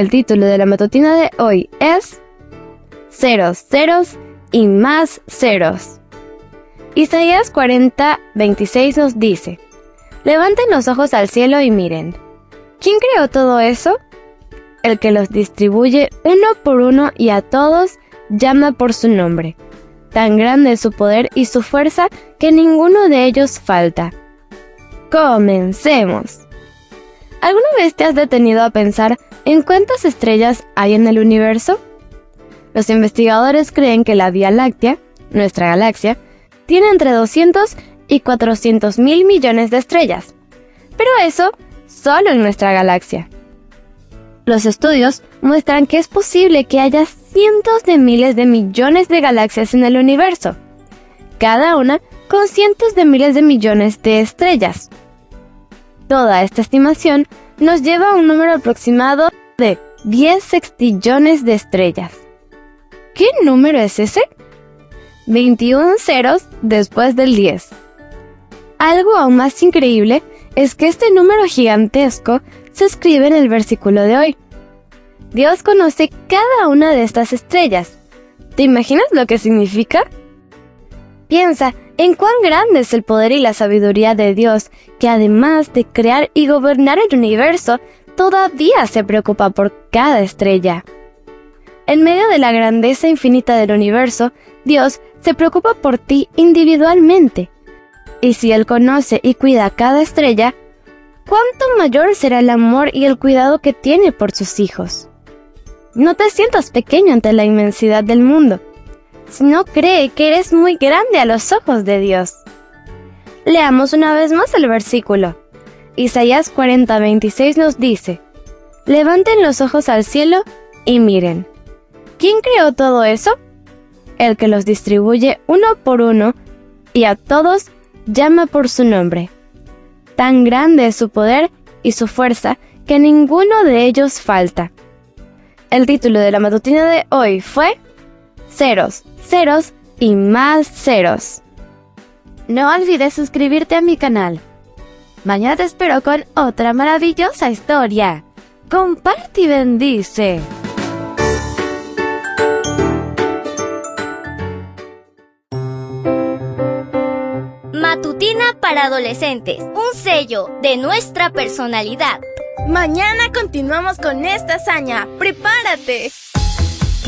El título de la matutina de hoy es Ceros, ceros y más ceros. Isaías 40, 26 nos dice, Levanten los ojos al cielo y miren. ¿Quién creó todo eso? El que los distribuye uno por uno y a todos llama por su nombre. Tan grande es su poder y su fuerza que ninguno de ellos falta. Comencemos. ¿Alguna vez te has detenido a pensar en cuántas estrellas hay en el universo? Los investigadores creen que la Vía Láctea, nuestra galaxia, tiene entre 200 y 400 mil millones de estrellas. Pero eso solo en nuestra galaxia. Los estudios muestran que es posible que haya cientos de miles de millones de galaxias en el universo, cada una con cientos de miles de millones de estrellas. Toda esta estimación nos lleva a un número aproximado de 10 sextillones de estrellas. ¿Qué número es ese? 21 ceros después del 10. Algo aún más increíble es que este número gigantesco se escribe en el versículo de hoy. Dios conoce cada una de estas estrellas. ¿Te imaginas lo que significa? Piensa en cuán grande es el poder y la sabiduría de Dios, que además de crear y gobernar el universo, todavía se preocupa por cada estrella. En medio de la grandeza infinita del universo, Dios se preocupa por ti individualmente. Y si Él conoce y cuida cada estrella, ¿cuánto mayor será el amor y el cuidado que tiene por sus hijos? No te sientas pequeño ante la inmensidad del mundo, sino cree que eres muy grande a los ojos de Dios. Leamos una vez más el versículo. Isaías 40:26 nos dice, Levanten los ojos al cielo y miren. ¿Quién creó todo eso? El que los distribuye uno por uno y a todos llama por su nombre. Tan grande es su poder y su fuerza que ninguno de ellos falta. El título de la matutina de hoy fue Ceros, ceros y más ceros. No olvides suscribirte a mi canal. Mañana te espero con otra maravillosa historia. Comparte y bendice. Matutina para adolescentes, un sello de nuestra personalidad. Mañana continuamos con esta hazaña. ¡Prepárate!